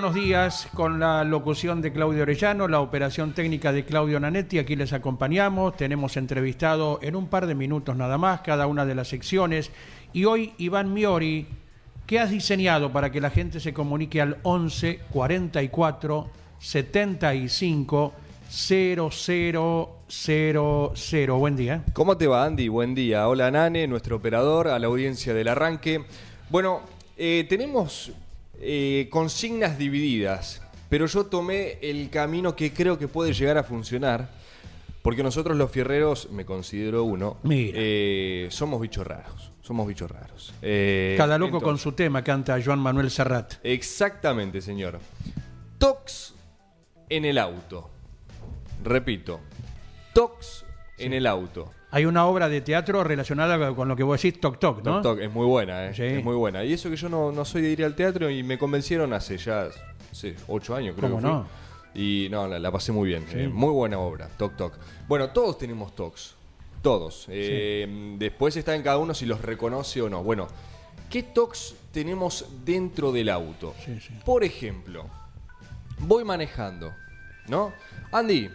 Buenos días. Con la locución de Claudio Orellano, la operación técnica de Claudio Nanetti, aquí les acompañamos. Tenemos entrevistado en un par de minutos nada más cada una de las secciones. Y hoy Iván Miori, ¿qué has diseñado para que la gente se comunique al 11 44 75 0000? Buen día. ¿Cómo te va, Andy? Buen día. Hola, Nane, nuestro operador, a la audiencia del arranque. Bueno, eh, tenemos eh, consignas divididas, pero yo tomé el camino que creo que puede llegar a funcionar, porque nosotros los fierreros, me considero uno, Mira. eh, somos bichos raros. Somos bichos raros. Eh, Cada loco con su tema, canta Joan Manuel Serrat. Exactamente, señor. Tox en el auto. Repito, tox en el auto. Hay una obra de teatro relacionada con lo que vos decís, Toc Toc, ¿no? Toc Toc, es muy buena, ¿eh? Sí. Es muy buena. Y eso que yo no, no soy de ir al teatro y me convencieron hace ya hace ocho años, creo ¿Cómo que fui. no? Y no, la, la pasé muy bien. Sí. Eh, muy buena obra, Toc Toc. Bueno, todos tenemos tocs. Todos. Eh, Después está en cada uno si los reconoce o no. Bueno, ¿qué tocs tenemos dentro del auto? Sí, sí. Por ejemplo, voy manejando, ¿no? Andy,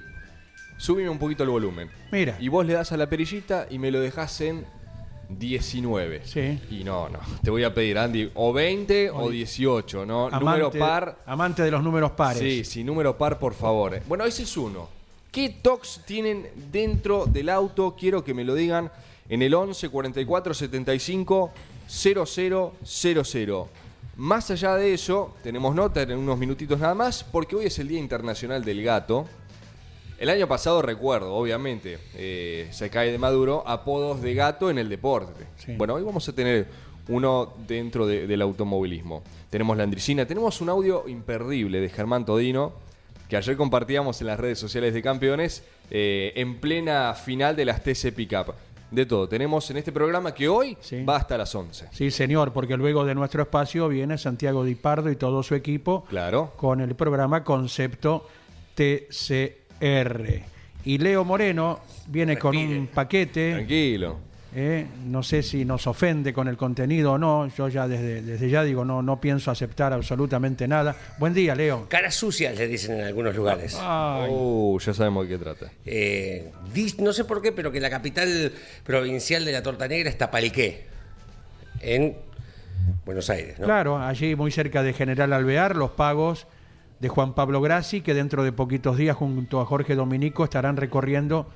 subime un poquito el volumen. Mira. Y vos le das a la perillita y me lo dejás en 19. Sí. Y no, no. Te voy a pedir, Andy, o 20 o 18, ¿no? número par. Amante de los números pares. Sí, sí, número par, por favor. Bueno, ese es uno. ¿Qué tocs tienen dentro del auto? Quiero que me lo digan en el 11 44 75 0000. Más allá de eso, tenemos nota en unos minutitos nada más, porque hoy es el Día Internacional del Gato. El año pasado recuerdo, obviamente, eh, se cae de Maduro, apodos de gato en el deporte. Sí. Bueno, hoy vamos a tener uno dentro de- del automovilismo. Tenemos la Andricina, tenemos un audio imperdible de Germán Todino, que ayer compartíamos en las redes sociales de campeones, eh, en plena final de las TC Pickup. De todo, tenemos en este programa que hoy Sí. va hasta las 11. Sí, señor, porque luego de nuestro espacio viene Santiago Di Pardo y todo su equipo Claro. con el programa Concepto TCR. Y Leo Moreno viene con un paquete. Tranquilo. eh, no sé si nos ofende con el contenido o no. Yo ya desde, desde ya digo, no, no pienso aceptar absolutamente nada. Buen día, Leo. Caras sucias le dicen en algunos lugares. Ay, Uh, ya sabemos de qué trata. Eh, no sé por qué, pero que la capital provincial de la Torta Negra está Palqué, en Buenos Aires, ¿no? Claro, allí muy cerca de General Alvear, los pagos de Juan Pablo Grassi, que dentro de poquitos días junto a Jorge Dominico estarán recorriendo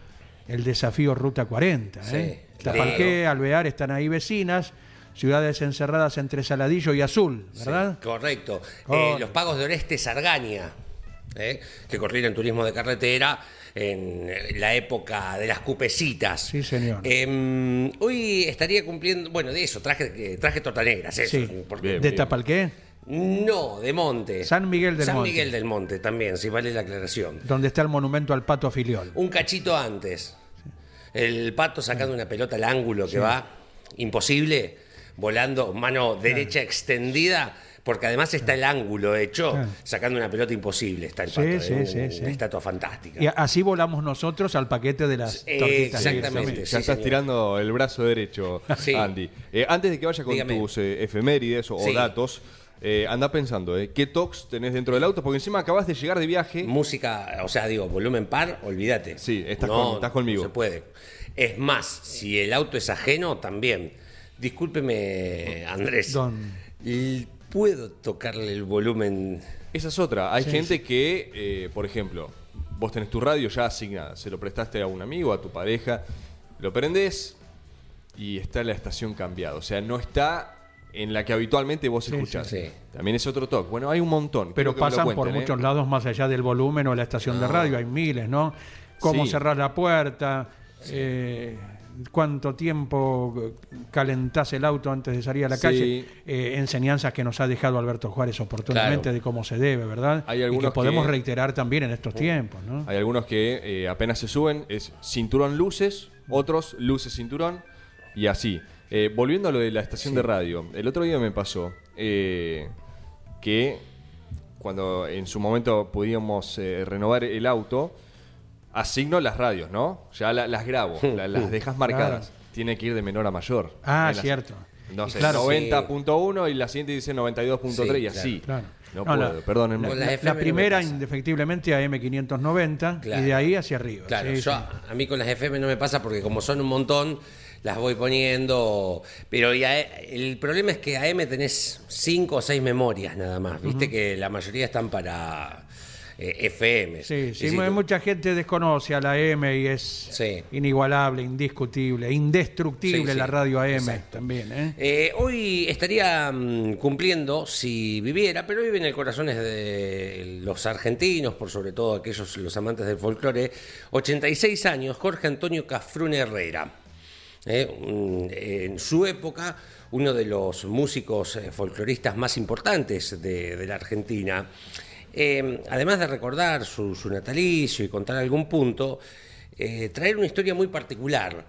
el desafío Ruta 40. Sí, ¿eh? claro. Tapalqué, Alvear están ahí vecinas, ciudades encerradas entre Saladillo y Azul, ¿verdad? Sí, correcto. Eh, los pagos de Oreste Sargaña, ¿eh? que corrieron turismo de carretera en eh, la época de las cupecitas. Sí, señor. Eh, hoy estaría cumpliendo, bueno, de eso, traje, eh, traje torta negras, eso. Sí. Bien, ¿De bien. Tapalqué? No, de Monte. San Miguel del San Monte. Miguel del Monte también, si vale la aclaración. Donde está el monumento al Pato Filiol. Un cachito antes. El pato sacando una pelota al ángulo que va imposible, volando mano derecha extendida, porque además está el ángulo hecho, Claro. sacando una pelota imposible. Está el pato, sí, es sí, un- sí. una estatua fantástica. Y así volamos nosotros al paquete de las Eh, tortitas. exactamente. Ya Sí, estás señor. tirando el brazo derecho, Sí. Andy. Eh, antes de que vaya con Dígame. tus eh, efemérides o, datos, eh, anda pensando, eh, ¿qué tocs tenés dentro del auto? Porque encima acabas de llegar de viaje. Música, o sea, digo, volumen par, olvídate. Sí, estás con- estás conmigo. No se puede. Es más, si el auto es ajeno, también. Discúlpeme, Andrés. Don. ¿Puedo tocarle el volumen? Esa es otra. Hay gente que, eh, por ejemplo, vos tenés tu radio ya asignada, se lo prestaste a un amigo, a tu pareja, lo prendés y está la estación cambiada. O sea, no está en la que habitualmente vos escuchás. sí, sí. También es otro toque. Bueno, hay un montón. Pero pasan por cuenten, ¿eh? muchos lados más allá del volumen o la estación de radio, hay miles, ¿no? Cómo cerrar la puerta, eh, cuánto tiempo calentás el auto antes de salir a la calle, eh, enseñanzas que nos ha dejado Alberto Juárez oportunamente Claro. de cómo se debe, ¿verdad? Hay y algunos que podemos que- reiterar también en estos tiempos, ¿no? Hay algunos que apenas se suben, es cinturón luces, otros luces cinturón y así. Eh, volviendo a lo de la estación de radio, el otro día me pasó eh, que cuando en su momento pudimos eh, renovar el auto, asigno las radios, ¿no? Ya la- las grabo, la- las dejas marcadas. Tiene que ir de menor a mayor. Ah, las- cierto. No Y sé, claro, 90.1 y la siguiente dice 92.3 y Sí, así. claro. No, No, la- puedo, perdónenme. La, la la FM no me primera, indefectiblemente, AM590 Claro. y de ahí hacia arriba. Claro, Sí, yo, sí. a mí con las FM no me pasa porque como son un montón, las voy poniendo. Pero ya, el problema es que AM tenés cinco o seis memorias nada más. Viste que la mayoría están para eh, FM. Sí, sí, mucha gente desconoce a la M y es Sí. inigualable, indiscutible, indestructible Sí, la radio AM exacto. también. ¿eh? Eh, hoy estaría mm, cumpliendo, si viviera, pero vive en el corazón de los argentinos, por sobre todo aquellos, los amantes del folclore, 86 años, Jorge Antonio Cafrune Herrera. Eh, un- en su época, uno de los músicos eh, folcloristas más importantes de, la Argentina. Eh, además de recordar su, natalicio y contar algún punto, traer una historia muy particular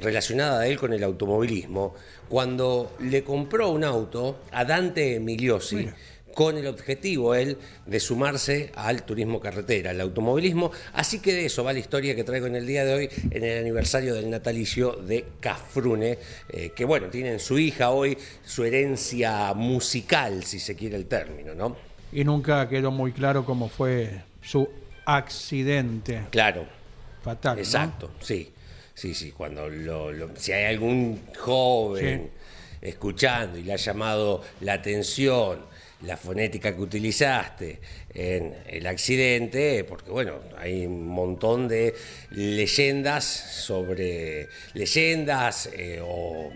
relacionada a él con el automovilismo, cuando le compró un auto a Dante Emiliosi, con el objetivo él de sumarse al turismo carretera, al automovilismo. Así que de eso va la historia que traigo en el día de hoy, en el aniversario del natalicio de Cafrune, eh, que bueno, tiene en su hija hoy su herencia musical, si se quiere el término, ¿no? Y nunca quedó muy claro cómo fue su accidente Claro. fatal. ¿no? Exacto, sí, sí, sí. Cuando lo, lo- si hay algún joven escuchando y le ha llamado la atención la fonética que utilizaste en el accidente, porque bueno, hay un montón de leyendas sobre leyendas eh, o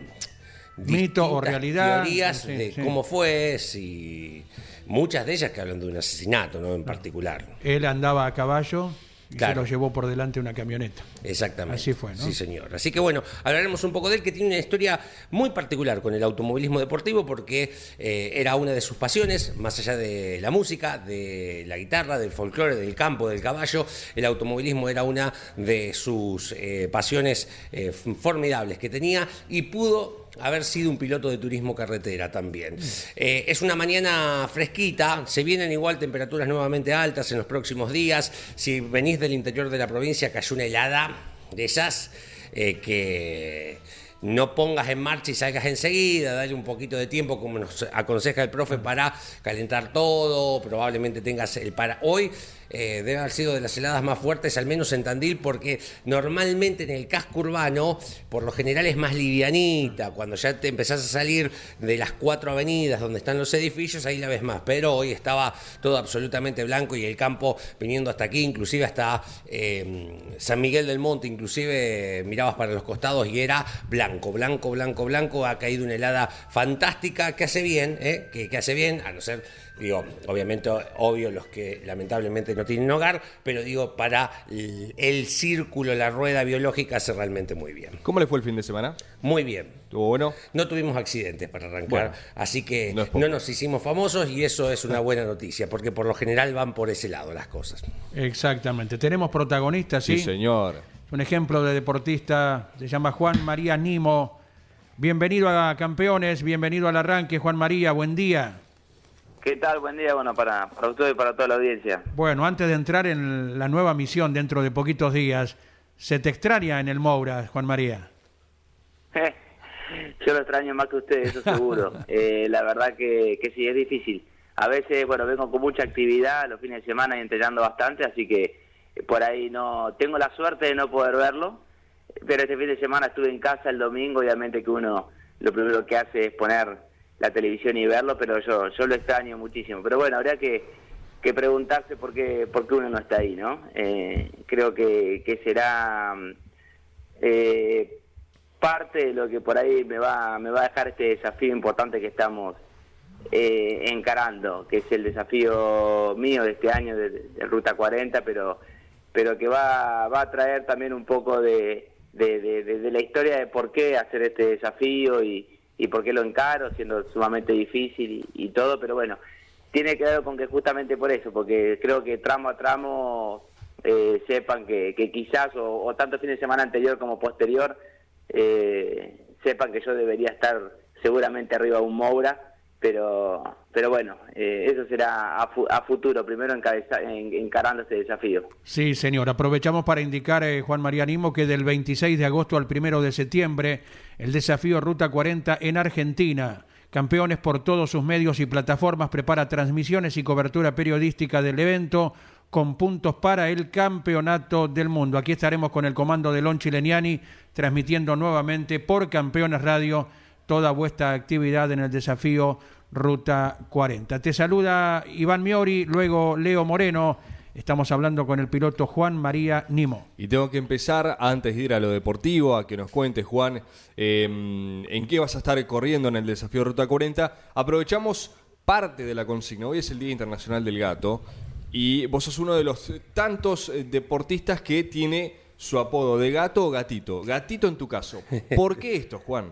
Mito o realidad, teorías sí, de sí. cómo fue, si muchas de ellas que hablan de un asesinato, ¿no? En particular. Él andaba a caballo y Claro. se lo llevó por delante una camioneta. Exactamente. Así fue, ¿no? Sí, señor. Así que bueno, hablaremos un poco de él, que tiene una historia muy particular con el automovilismo deportivo, porque eh, era una de sus pasiones, más allá de la música, de la guitarra, del folclore, del campo, del caballo. El automovilismo era una de sus eh, pasiones eh, formidables que tenía y pudo haber sido un piloto de turismo carretera también. Eh, es una mañana fresquita, se vienen igual temperaturas nuevamente altas en los próximos días. Si venís del interior de la provincia, cayó una helada de esas eh, que no pongas en marcha y salgas enseguida, dale un poquito de tiempo, como nos aconseja el profe, para calentar todo, probablemente tengas el para. Hoy eh, haber sido de las heladas más fuertes, al menos en Tandil, porque normalmente en el casco urbano, por lo general es más livianita, cuando ya te empezás a salir de las cuatro avenidas donde están los edificios, ahí la ves más, pero hoy estaba todo absolutamente blanco y el campo viniendo hasta aquí, inclusive hasta eh, San Miguel del Monte, inclusive mirabas para los costados y era blanco, blanco, blanco, blanco, ha caído una helada fantástica que hace bien, ¿eh? que hace bien, a no ser, digo, obviamente, obvio los que lamentablemente no tienen hogar, pero digo, para el, el círculo, la rueda biológica hace realmente muy bien. ¿Cómo le fue el fin de semana? Muy bien. ¿Estuvo bueno? No tuvimos accidentes para arrancar, Bueno, así que no no, nos hicimos famosos y eso es una buena noticia, porque por lo general van por ese lado las cosas. Exactamente. Tenemos protagonistas, ¿sí? Sí, señor. Un ejemplo de deportista se llama Juan María Nimo. Bienvenido a Campeones, bienvenido al arranque, Juan María, buen día. ¿Qué tal? Buen día, bueno, para, para usted y para toda la audiencia. Bueno, antes de entrar en la nueva misión dentro de poquitos días, ¿se te extraña en el Moura, Juan María? Yo lo extraño más que usted, eso seguro. Eh, la verdad que, que sí, es difícil. A veces, bueno, vengo con mucha actividad los fines de semana y entrenando bastante, así que eh, por ahí no tengo la suerte de no poder verlo, pero este fin de semana estuve en casa el domingo, obviamente que uno lo primero que hace es poner la televisión y verlo, pero yo yo lo extraño muchísimo. Pero bueno, habría que, que preguntarse por qué, por qué uno no está ahí, ¿no? Eh, creo que, que será eh, parte de lo que por ahí me va, me va a dejar este desafío importante que estamos eh, encarando, que es el desafío mío de este año de, Ruta 40, pero, pero que va, va a traer también un poco de, de, la historia de por qué hacer este desafío y, y por qué lo encaro, siendo sumamente difícil y todo, pero bueno, tiene que ver con que justamente por eso, porque creo que tramo a tramo eh, sepan que, quizás, o, tanto fin de semana anterior como posterior, eh, sepan que yo debería estar seguramente arriba de un Moura, pero pero bueno, eh, eso será a, futuro, primero encarando este desafío. Sí, señor. Aprovechamos para indicar, Juan María Nimo, que del 26 de agosto al primero de septiembre, el desafío Ruta 40 en Argentina Campeones por todos sus medios y plataformas prepara transmisiones y cobertura periodística del evento con puntos para el campeonato del mundo. Aquí estaremos con el comando de Lon Chileniani transmitiendo nuevamente por Campeones Radio toda vuestra actividad en el desafío Ruta 40. Te saluda Iván Miori, luego Leo Moreno Estamos hablando con el piloto Juan María Nimo. Y tengo que empezar, antes de ir a lo deportivo, a que nos cuentes, Juan, em, en qué vas a estar corriendo en el desafío Ruta 40. Aprovechamos parte de la consigna. Hoy es el Día Internacional del Gato y vos sos uno de los tantos eh, deportistas que tiene su apodo de gato o gatito. Gatito en tu caso. ¿Por qué esto, Juan?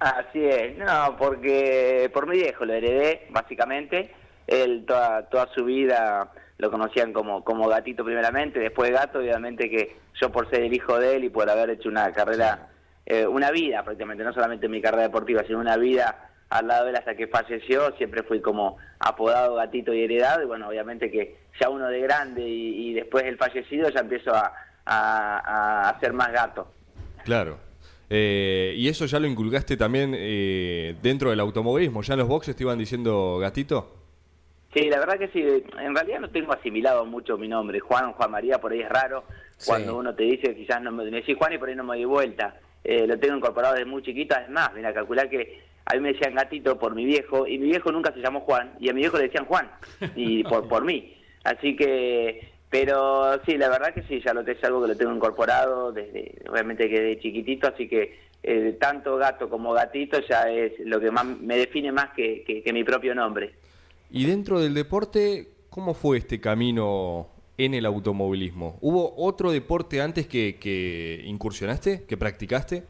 Así es, no, porque por mi viejo lo heredé, básicamente. Él toda, toda su vida lo conocían como, como gatito primeramente, después gato, obviamente que yo por ser el hijo de él y por haber hecho una carrera, eh, una vida prácticamente, no solamente mi carrera deportiva, sino una vida al lado de él hasta que falleció, siempre fui como apodado gatito y heredado, y bueno, obviamente que ya uno de grande y, después del fallecido ya empiezo a, a, ser más gato. Claro. Eh, y eso ya lo inculcaste también eh, dentro del automovilismo. ¿Ya en los boxes te iban diciendo gatito? Sí, la verdad que sí. En realidad no tengo asimilado mucho mi nombre. Juan, Juan María, por ahí es raro. Cuando uno te dice, quizás no me, me decís Juan y por ahí no me doy vuelta. Eh, lo tengo incorporado desde muy chiquito. Es más, mira, calcular que a mí me decían gatito por mi viejo y mi viejo nunca se llamó Juan y a mi viejo le decían Juan y por, por mí. Así que, pero sí, la verdad que sí, ya lo es algo que lo tengo incorporado desde, obviamente que de chiquitito, así que eh, tanto gato como gatito ya es lo que más me define más que, que mi propio nombre. Y dentro del deporte, ¿cómo fue este camino en el automovilismo? ¿Hubo otro deporte antes que, incursionaste, que practicaste?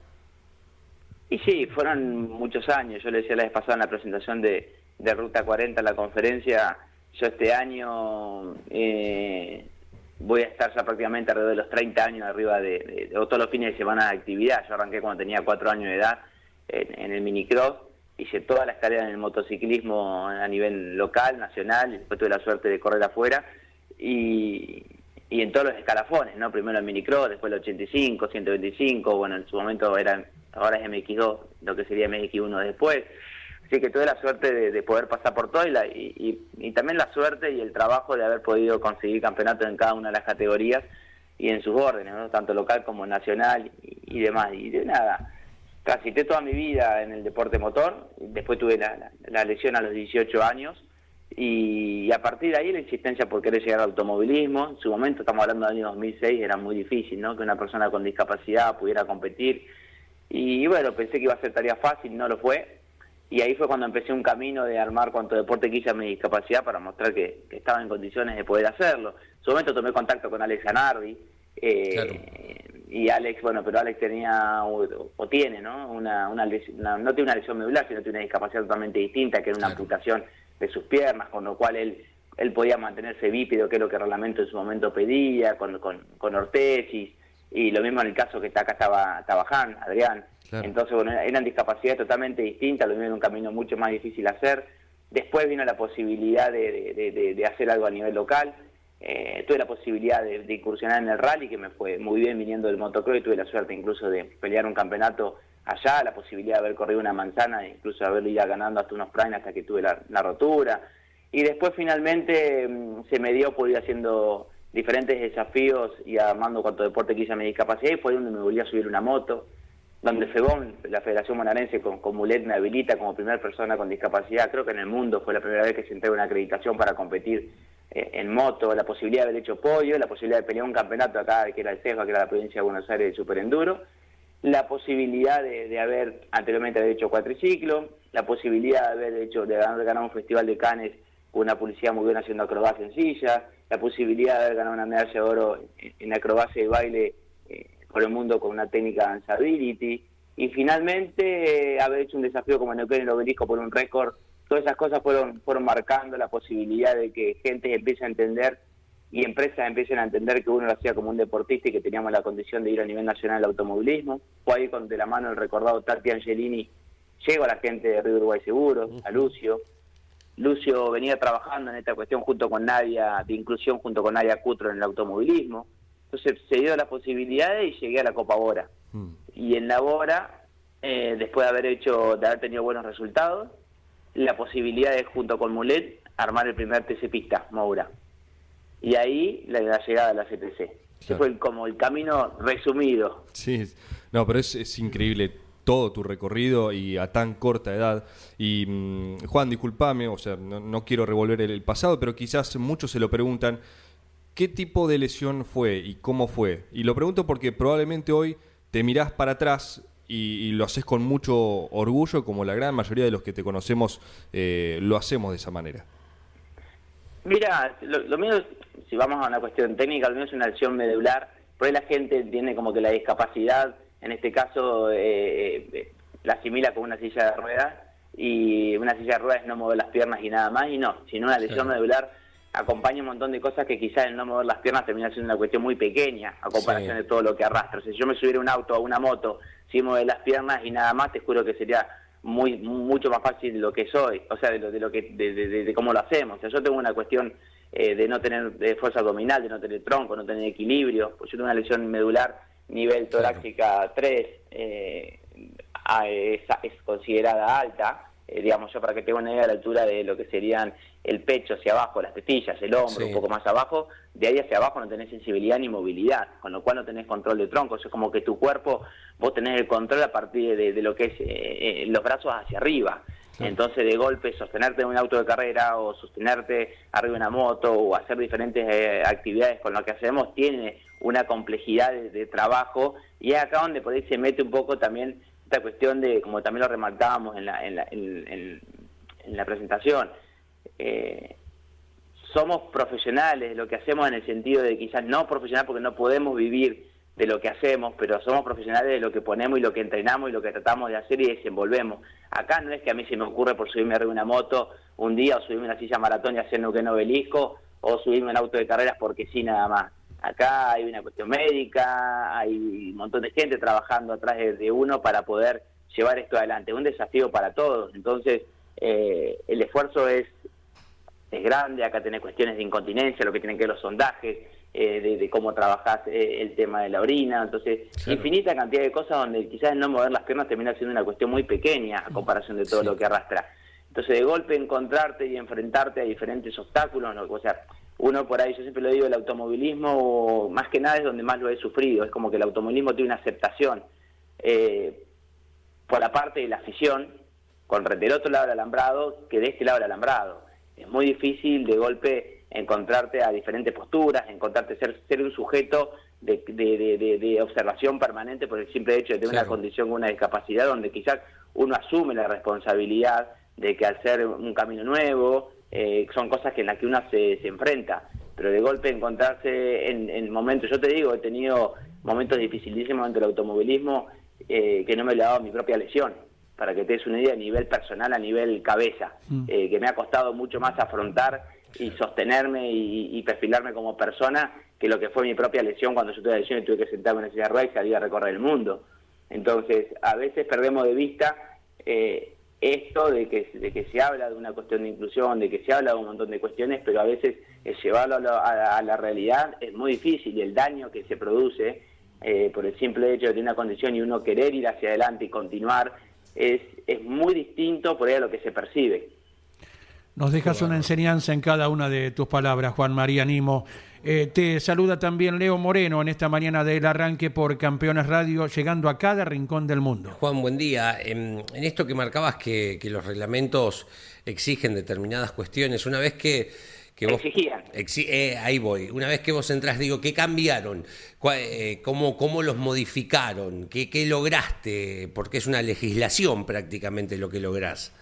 Y sí, fueron muchos años. Yo le decía la vez pasada en la presentación de, Ruta 40 en la conferencia, yo este año eh, voy a estar ya prácticamente alrededor de los 30 años arriba de, todos los fines de semana de actividad. Yo arranqué cuando tenía 4 años de edad en, en el minicross hice todas las carreras en el motociclismo a nivel local, nacional, después tuve la suerte de correr afuera y, en todos los escalafones, ¿no? Primero el minicross, después el 85, 125, bueno, en su momento era, ahora es MX2, lo que sería MX1 después. Así que tuve la suerte de, poder pasar por todo y, y, también la suerte y el trabajo de haber podido conseguir campeonatos en cada una de las categorías y en sus órdenes, ¿no? tanto local como nacional y, y demás. Y de nada, transité toda mi vida en el deporte motor, después tuve la, lesión a los 18 años y, a partir de ahí la insistencia por querer llegar al automovilismo, en su momento, estamos hablando del año 2006, era muy difícil ¿no? que una persona con discapacidad pudiera competir y bueno, pensé que iba a ser tarea fácil, no lo fue y ahí fue cuando empecé un camino de armar cuanto deporte quise a mi discapacidad para mostrar que, estaba en condiciones de poder hacerlo. En su momento tomé contacto con Alex Anardi, eh, y Alex, bueno, pero Alex tenía o, tiene, ¿no? Una, una, no tiene una lesión medular, sino tiene una discapacidad totalmente distinta, que era una amputación de sus piernas, con lo cual él él podía mantenerse bípedo, que es lo que el reglamento en su momento pedía, con, con, con ortesis, y lo mismo en el caso que está acá estaba, trabajando Adrián. Entonces, bueno, eran discapacidades totalmente distintas, lo mismo era un camino mucho más difícil hacer. Después vino la posibilidad de, hacer algo a nivel local, eh, tuve la posibilidad de, incursionar en el rally, que me fue muy bien viniendo del motocross y tuve la suerte incluso de pelear un campeonato allá, la posibilidad de haber corrido una manzana, e incluso de haber ido ganando hasta unos primes hasta que tuve la, rotura. Y después finalmente mm, se me dio por ir haciendo diferentes desafíos y armando cuanto deporte quise a mi discapacidad y fue donde me volví a subir una moto, donde FEBON, la Federación Bonaerense con, Mulet me habilita como primera persona con discapacidad, creo que en el mundo fue la primera vez que se entrega una acreditación para competir eh, en moto, la posibilidad de haber hecho pollo, la posibilidad de pelear un campeonato acá, que era el CEFA, que era la provincia de Buenos Aires de superenduro, la posibilidad de, haber anteriormente haber hecho cuatriciclo, la posibilidad de haber hecho de haber ganado un festival de canes con una publicidad muy buena haciendo acrobacia en silla, la posibilidad de haber ganado una medalla de oro en, acrobacia y baile por el mundo con una técnica de danceability, y finalmente eh, haber hecho un desafío como en el Obelisco por un récord, todas esas cosas fueron, fueron marcando la posibilidad de que gente empiece a entender y empresas empiecen a entender que uno lo hacía como un deportista y que teníamos la condición de ir a nivel nacional al automovilismo. Fue ahí con de la mano el recordado Tati Angelini, llegó a la gente de Río Uruguay Seguros, a Lucio. Lucio venía trabajando en esta cuestión junto con Nadia, de inclusión junto con Nadia Cutro en el automovilismo. Entonces se dio las posibilidades y llegué a la Copa Bora. Mm. Y en la Bora, eh, después de haber hecho, de haber tenido buenos resultados, la posibilidad de junto con Mulet armar el primer TC Pista, Moura y ahí la, llegada a la CTC. Ese fue como el camino resumido. Sí, no, pero es, increíble todo tu recorrido y a tan corta edad. Y mm, Juan, discúlpame, o sea, no, quiero revolver el, pasado, pero quizás muchos se lo preguntan, ¿qué tipo de lesión fue y cómo fue? Y lo pregunto porque probablemente hoy te mirás para atrás y, lo haces con mucho orgullo, como la gran mayoría de los que te conocemos eh, lo hacemos de esa manera. Mira, lo, lo mío si vamos a una cuestión técnica, al menos una lesión medular, por ahí la gente tiene como que la discapacidad, en este caso, eh, eh, la asimila con una silla de ruedas, y una silla de ruedas es no mover las piernas y nada más, y no, sino una lesión medular acompaña un montón de cosas que quizás el no mover las piernas termina siendo una cuestión muy pequeña a comparación de todo lo que arrastra. si yo me subiera un auto o una moto sin mover las piernas y nada más, te juro que sería muy mucho más fácil de lo que soy, o sea, de lo, de lo que de, de, cómo lo hacemos. O sea, yo tengo una cuestión eh, de no tener de fuerza abdominal, de no tener tronco, no tener equilibrio. Pues yo tengo una lesión medular nivel torácica 3, eh, es, considerada alta, eh, digamos yo para que tenga una idea de la altura de lo que serían el pecho hacia abajo, las tetillas, el hombro, un poco más abajo, de ahí hacia abajo no tenés sensibilidad ni movilidad, con lo cual no tenés control de tronco, es como que tu cuerpo, vos tenés el control a partir de, de lo que es los brazos hacia arriba. Entonces, de golpe, sostenerte en un auto de carrera o sostenerte arriba de una moto o hacer diferentes eh, actividades con lo que hacemos tiene una complejidad de, trabajo. Y es acá donde por ahí se mete un poco también esta cuestión de, como también lo remarcábamos en la, en la, en, la presentación, eh, somos profesionales, lo que hacemos en el sentido de quizás no profesional porque no podemos vivir de lo que hacemos, pero somos profesionales de lo que ponemos y lo que entrenamos y lo que tratamos de hacer y desenvolvemos. Acá no es que a mí se me ocurre por subirme arriba de una moto un día o subirme una silla maratón y hacer un obelisco o subirme un auto de carreras porque sí nada más. Acá hay una cuestión médica, hay un montón de gente trabajando atrás de, uno para poder llevar esto adelante. Un desafío para todos. Entonces, eh, el esfuerzo es, es grande. Acá tenés cuestiones de incontinencia, lo que tienen que ver los sondajes eh, de, cómo trabajás eh, el tema de la orina, entonces infinita cantidad de cosas donde quizás no mover las piernas termina siendo una cuestión muy pequeña a comparación de todo lo que arrastra. Entonces de golpe encontrarte y enfrentarte a diferentes obstáculos, o sea, uno por ahí, yo siempre lo digo, el automovilismo más que nada es donde más lo he sufrido, es como que el automovilismo tiene una aceptación eh, por la parte de la afición, con del otro lado del alambrado que de este lado del alambrado. Es muy difícil de golpe encontrarte a diferentes posturas, encontrarte ser, ser un sujeto de, de, observación permanente por el simple hecho de tener una condición con una discapacidad donde quizás uno asume la responsabilidad de que al ser un camino nuevo eh, son cosas que en las que uno se, se enfrenta, pero de golpe encontrarse en, en, momentos, yo te digo, he tenido momentos dificilísimos dentro del automovilismo eh, que no me he dado mi propia lesión, para que te des una idea a nivel personal, a nivel cabeza, mm. eh, que me ha costado mucho más afrontar y sostenerme y, perfilarme como persona que lo que fue mi propia lesión cuando yo tuve la lesión y tuve que sentarme en esa silla de ruedas y salir a recorrer el mundo. Entonces, a veces perdemos de vista eh, esto de que, de que se habla de una cuestión de inclusión, de que se habla de un montón de cuestiones, pero a veces llevarlo a la, realidad es muy difícil y el daño que se produce eh, por el simple hecho de tener una condición y uno querer ir hacia adelante y continuar es, es muy distinto por ahí a lo que se percibe. Nos dejas una enseñanza en cada una de tus palabras, Juan María Nimo. Eh, te saluda también Leo Moreno en esta mañana del arranque por Campeones Radio, llegando a cada rincón del mundo. Juan, buen día. En, esto que marcabas que, los reglamentos exigen determinadas cuestiones, una vez que, que vos Exigían. Exi- eh, ahí voy. Una vez que vos entrás, digo, ¿qué cambiaron? Eh, ¿Cómo, cómo los modificaron? ¿Qué, ¿Qué lograste? Porque es una legislación prácticamente lo que lográs.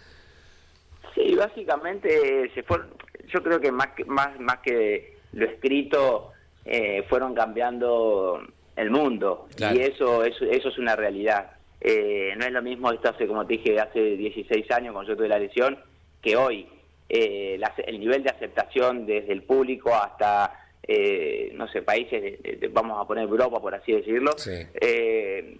Sí, básicamente se fueron, yo creo que más que, más, más que lo escrito, eh, fueron cambiando el mundo Claro. y eso, eso, eso es una realidad. Eh, no es lo mismo esto hace, como te dije, hace 16 años cuando yo tuve la lesión, que hoy. Eh, la- el nivel de aceptación desde el público hasta, eh, no sé, países, de- de- de- vamos a poner Europa, por así decirlo, Sí. eh,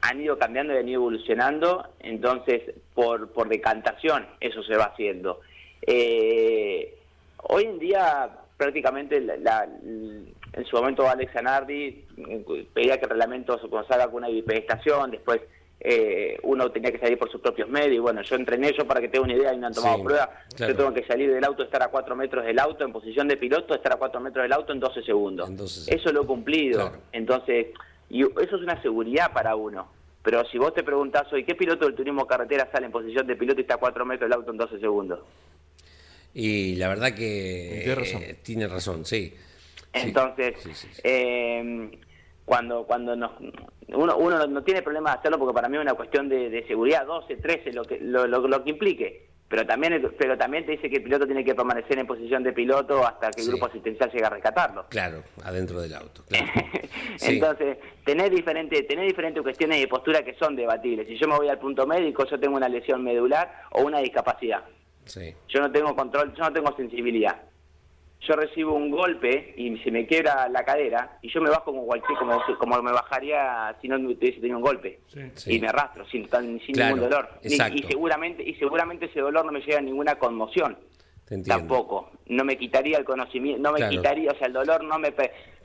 han ido cambiando y han ido evolucionando, entonces por, por decantación eso se va haciendo. Eh, hoy en día prácticamente la- la- en su momento Alex Zanardi eh, pedía que el reglamento se salga con una bipedestación, después eh, uno tenía que salir por sus propios medios, y bueno, yo entrené yo para que tenga una idea y no han tomado Sí, prueba, claro. yo tengo que salir del auto, estar a cuatro metros del auto en posición de piloto, estar a cuatro metros del auto en 12 segundos. En 12 Eso lo he cumplido. Claro. Entonces, y eso es una seguridad para uno. Pero si vos te preguntás hoy, ¿qué piloto del turismo carretera sale en posición de piloto y está a 4 metros del auto en 12 segundos? Y la verdad que Tiene razón. eh, tiene razón, sí. Entonces, Sí, sí, sí. eh, cuando cuando nos, uno, uno no tiene problema de hacerlo porque para mí es una cuestión de, de seguridad, 12, 13, lo que, lo, lo- lo que implique. Pero también, pero también te dice que el piloto tiene que permanecer en posición de piloto hasta que el Sí. grupo asistencial llegue a rescatarlo. Claro, adentro del auto, claro. Sí. Entonces, tener diferentes, tener diferentes cuestiones de postura que son debatibles. Si yo me voy al punto médico, yo tengo una lesión medular o una discapacidad. Sí. Yo no tengo control, yo no tengo sensibilidad. Yo recibo un golpe y se me quiebra la cadera y yo me bajo como cualquier, como, como me bajaría si no hubiese tenido un golpe. Sí. Y me arrastro sin, sin Claro, ningún dolor. Exacto. y seguramente y seguramente ese dolor no me llega a ninguna conmoción. Tampoco. No me quitaría el conocimiento, no me Claro. quitaría, o sea, el dolor no me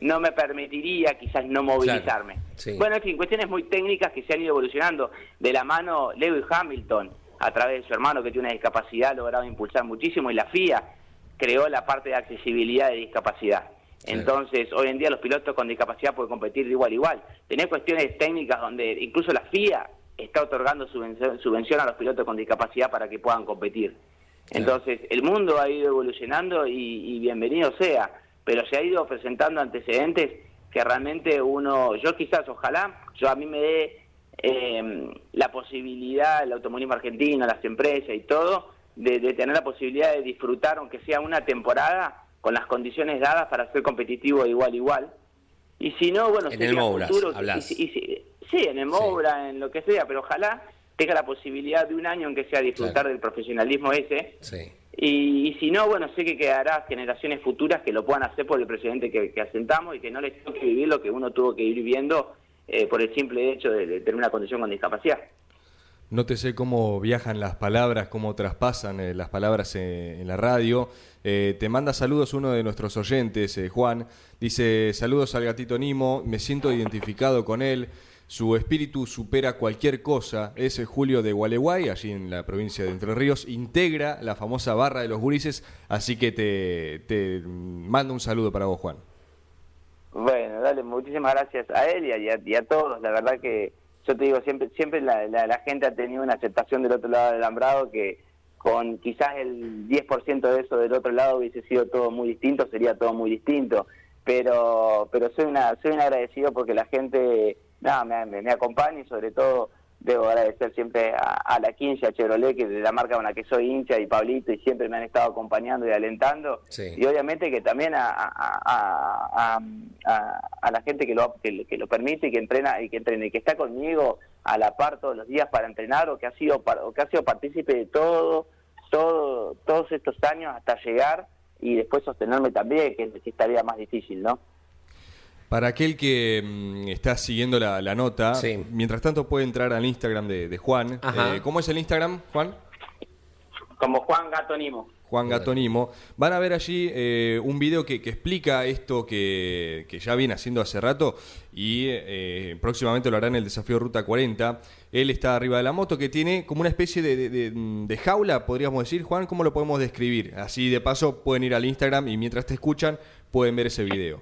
no me permitiría quizás no movilizarme. Claro, sí. Bueno, en fin, cuestiones muy técnicas que se han ido evolucionando de la mano Lewis Hamilton a través de su hermano que tiene una discapacidad ha logrado impulsar muchísimo y la FIA creó la parte de accesibilidad de discapacidad. Claro. Entonces, hoy en día los pilotos con discapacidad pueden competir de igual a igual. Tenés cuestiones técnicas donde incluso la FIA está otorgando subvención, subvención a los pilotos con discapacidad para que puedan competir. Claro. Entonces, el mundo ha ido evolucionando y, y bienvenido sea, pero se ha ido presentando antecedentes que realmente uno, yo quizás, ojalá, yo a mí me dé eh, la posibilidad, el automovilismo argentino, las empresas y todo, de, de tener la posibilidad de disfrutar, aunque sea una temporada, con las condiciones dadas para ser competitivo de igual a igual. Y si no, bueno, En el futuro. y hablás. si- y si- sí, en el Moura, en lo que sea, pero ojalá tenga la posibilidad de un año en que sea disfrutar Claro. del profesionalismo ese. Sí. Y, y si no, bueno, sé que quedará generaciones futuras que lo puedan hacer por el presidente que, que asentamos y que no les toque vivir lo que uno tuvo que ir viviendo eh, por el simple hecho de, tener una condición con discapacidad. Nótese cómo viajan las palabras, cómo traspasan eh, las palabras eh, en la radio. Eh, te manda saludos uno de nuestros oyentes, Juan. Dice, saludos al gatito Nimo, me siento identificado con él. Su espíritu supera cualquier cosa. Es Julio de Gualeguay, allí en la provincia de Entre Ríos. Integra la famosa barra de los gurises, así que te mando un saludo para vos, Juan. Bueno, dale, muchísimas gracias a él y a, y a- todos. La verdad que yo te digo, siempre siempre la, la- gente ha tenido una aceptación del otro lado del alambrado que con quizás el 10% de eso del otro lado hubiese sido todo muy distinto, sería todo muy distinto. Pero pero soy una soy un agradecido porque la gente nada me, me acompaña y sobre todo debo agradecer siempre a, a la 15, a Chevrolet, que es la marca con la que soy hincha, y Pablito, y siempre me han estado acompañando y alentando. Sí. Y obviamente que también a, a, a, la gente que lo, que, que lo permite y que entrena y que entrena y que está conmigo a la par todos los días para entrenar o que ha sido par- o que ha sido partícipe de todo, todo, todos estos años hasta llegar y después sostenerme también, que, que estaría más difícil, ¿no? Para aquel que mm, está siguiendo la, la nota, Sí. mientras tanto puede entrar al Instagram de, de Juan. Ajá. Eh, ¿Cómo es el Instagram, Juan? Como Juan Gato Nimo. Juan Gatonimo. Van a ver allí eh, un video que, que explica esto que, que ya viene haciendo hace rato y eh, próximamente lo hará en el desafío Ruta 40. Él está arriba de la moto que tiene como una especie de, de- de- de jaula, podríamos decir. Juan, ¿cómo lo podemos describir? Así de paso pueden ir al Instagram y mientras te escuchan pueden ver ese video.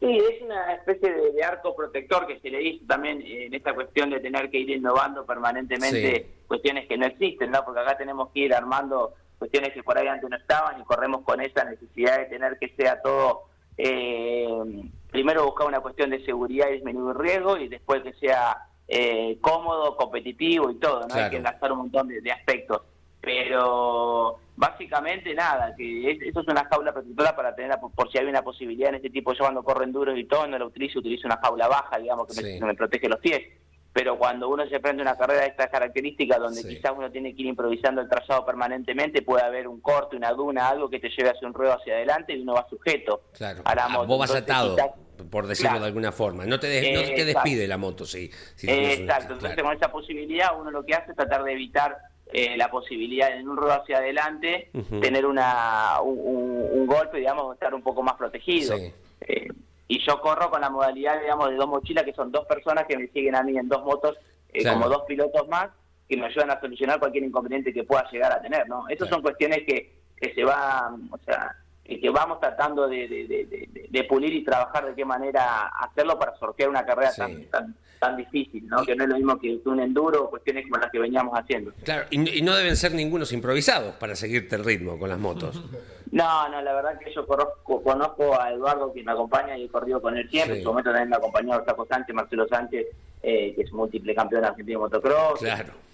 Sí, es una especie de, de arco protector que se le dice también eh, en esta cuestión de tener que ir innovando permanentemente Sí. cuestiones que no existen, ¿no? Porque acá tenemos que ir armando cuestiones que por ahí antes no estaban y corremos con esa necesidad de tener que sea todo, eh, primero buscar una cuestión de seguridad y disminuir riesgo y después que sea eh, cómodo, competitivo y todo, ¿no? Hay que enlazar un montón de, aspectos. Pero básicamente nada, que eso es una jaula protectora para tener, por, si hay una posibilidad en este tipo, yo cuando corro enduros y todo, no lo utilizo, utilizo una jaula baja, digamos, que me, protege los pies pero cuando uno se prende una carrera de estas características, donde quizás uno tiene que ir improvisando el trazado permanentemente, puede haber un corte, una duna, algo que te lleve hacia un ruedo hacia adelante y uno va sujeto claro. a la ah, moto. vos vas atado, por decirlo de alguna forma. No te, te despide la moto, sí. exacto. Entonces, con esa posibilidad, uno lo que hace es tratar de evitar eh, la posibilidad en un ruedo hacia adelante tener una un, golpe, digamos, estar un poco más protegido. Eh, y yo corro con la modalidad, digamos, de dos mochilas, que son dos personas que me siguen a mí en dos motos, eh, como dos pilotos más, que me ayudan a solucionar cualquier inconveniente que pueda llegar a tener, ¿no? Esas son cuestiones que, que se van, o sea, que vamos tratando de, de, pulir y trabajar de qué manera hacerlo para sortear una carrera tan, tan, difícil, ¿no? Que no es lo mismo que un enduro, cuestiones como las que veníamos haciendo. Claro, y, no deben ser ningunos improvisados para seguirte el ritmo con las motos. No, no, la verdad que yo conozco, conozco a Eduardo que me acompaña y he corrido con él siempre. En su momento también me acompañó Saco Sánchez, Marcelo Sánchez, eh, que es múltiple campeón argentino de motocross.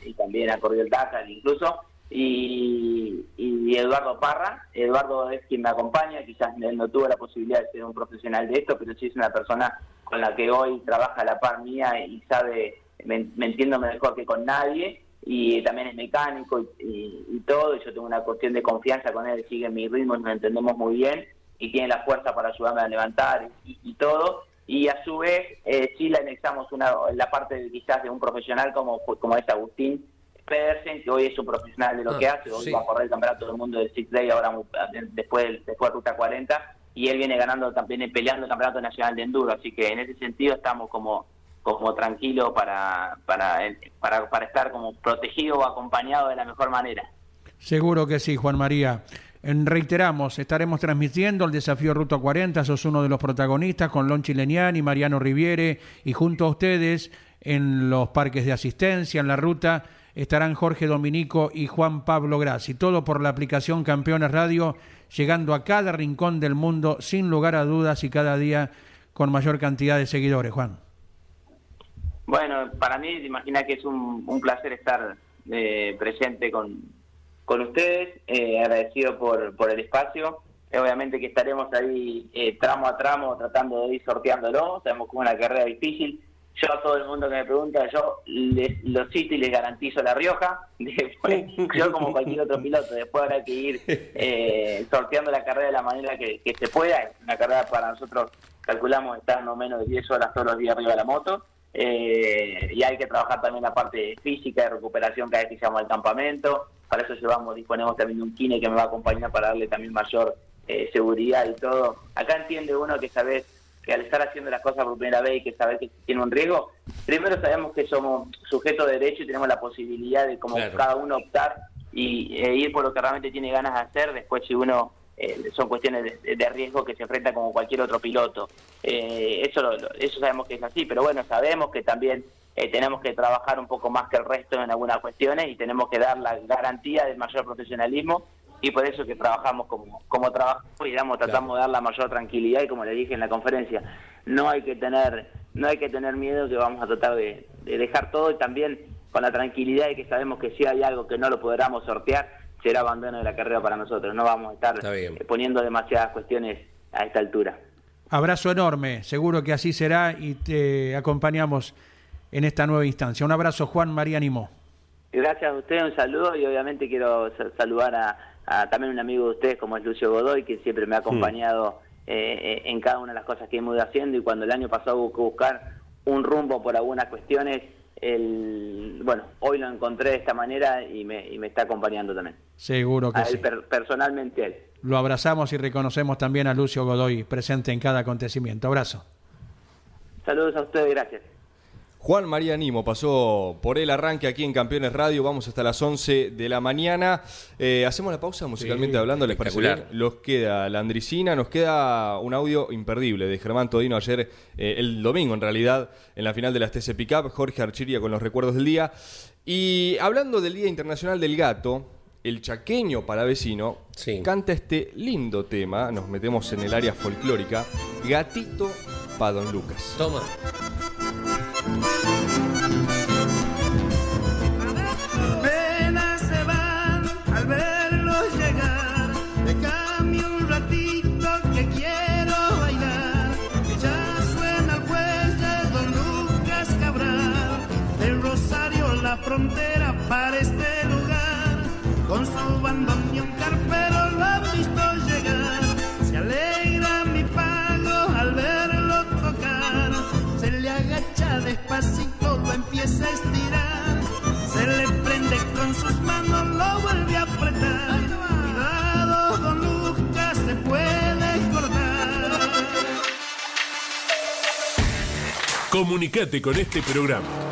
Y, también ha corrido el Dakar incluso. Y, Eduardo Parra. Eduardo es quien me acompaña. Quizás no tuvo la posibilidad de ser un profesional de esto, pero sí es una persona con la que hoy trabaja a la par mía y sabe, me, me entiendo mejor que con nadie y también es mecánico y, todo, y yo tengo una cuestión de confianza con él, sigue mi ritmo y nos entendemos muy bien, y tiene la fuerza para ayudarme a levantar y, todo, y a su vez eh, sí le anexamos una, la parte de, quizás de un profesional como, como es Agustín Pedersen, que hoy es un profesional de lo que ah, hace, hoy va a correr el campeonato del mundo del Six Day ahora después, después de Ruta 40, y él viene ganando también peleando el campeonato nacional de enduro, así que en ese sentido estamos como como tranquilo para, para, para, para estar como protegido o acompañado de la mejor manera. Seguro que sí, Juan María. En, reiteramos, estaremos transmitiendo el desafío Ruta 40, sos uno de los protagonistas con Lon Chileniani, Mariano Riviere y junto a ustedes en los parques de asistencia, en la ruta, estarán Jorge Dominico y Juan Pablo Grassi. Todo por la aplicación Campeones Radio, llegando a cada rincón del mundo sin lugar a dudas y cada día con mayor cantidad de seguidores, Juan. Bueno, para mí, imagina que es un, placer estar eh, presente con, con ustedes, eh, agradecido por, por el espacio. Eh, obviamente que estaremos ahí tramo a tramo tratando de ir sorteándolo, sabemos que es una carrera difícil. Yo a todo el mundo que me pregunta, yo les, lo cito y les garantizo La Rioja. Después, yo como cualquier otro piloto, después habrá que ir sorteando la carrera de la manera que, que se pueda. Es una carrera para nosotros, calculamos, estar no menos de 10 horas todos los días arriba de la moto. Eh, y hay que trabajar también la parte física de recuperación cada vez que llegamos al campamento. Para eso llevamos, disponemos también de un kine que me va a acompañar para darle también mayor eh, seguridad y todo. Acá entiende uno que sabes que al estar haciendo las cosas por primera vez y que sabes que tiene un riesgo, primero sabemos que somos sujetos de derecho y tenemos la posibilidad de como cada uno optar y e ir por lo que realmente tiene ganas de hacer. Después si uno eh, son cuestiones de, riesgo que se enfrenta como cualquier otro piloto. Eh, eso, eso sabemos que es así, pero bueno, sabemos que también eh, tenemos que trabajar un poco más que el resto en algunas cuestiones y tenemos que dar la garantía del mayor profesionalismo y por eso que trabajamos como, como trabajo y digamos, tratamos de dar la mayor tranquilidad y como le dije en la conferencia, no hay que tener, no hay que tener miedo que vamos a tratar de, de dejar todo y también con la tranquilidad de que sabemos que si hay algo que no lo podamos sortear, será abandono de la carrera para nosotros. No vamos a estar eh, poniendo demasiadas cuestiones a esta altura. Abrazo enorme, seguro que así será y te acompañamos en esta nueva instancia. Un abrazo, Juan María Nimó. Gracias a usted, un saludo y obviamente quiero saludar a, también un amigo de ustedes como es Lucio Godoy, que siempre me ha acompañado eh, eh, en cada una de las cosas que hemos ido haciendo y cuando el año pasado hubo que buscar un rumbo por algunas cuestiones, el, bueno, hoy lo encontré de esta manera y me, y me está acompañando también. Seguro que a él, personalmente él. Lo abrazamos y reconocemos también a Lucio Godoy presente en cada acontecimiento. Abrazo. Saludos a ustedes, gracias. Juan María Nimo pasó por el arranque aquí en Campeones Radio. Vamos hasta las 11 de la mañana. Eh, hacemos la pausa musicalmente hablando, ¿les bien? Nos queda la Andricina, nos queda un audio imperdible de Germán Todino ayer, eh, el domingo en realidad, en la final de las TC Pickup. Jorge Archiria con los recuerdos del día. Y hablando del Día Internacional del Gato, el chaqueño palavecino Sí. canta este lindo tema, nos metemos en el área folclórica, Gatito pa' Don Lucas. Toma. Frontera para este lugar. Con su bandoneón carpero lo han visto llegar. Se alegra mi pago al verlo tocar. Se le agacha despacito, lo empieza a estirar. Se le prende con sus manos, lo vuelve a apretar. Cuidado, don Lucas, se puede cortar. Comunicate con este programa.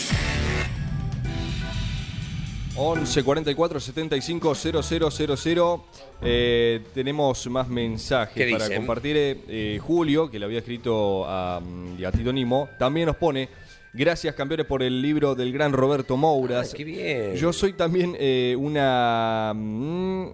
11 44 75 0000. Eh, tenemos más mensajes ¿Qué para compartir. Eh, eh, Julio, que le había escrito a, mm, a Tito Nimo, también nos pone. Gracias, campeones, por el libro del gran Roberto Mouras. Ay, qué bien. Yo soy también eh, una. mm,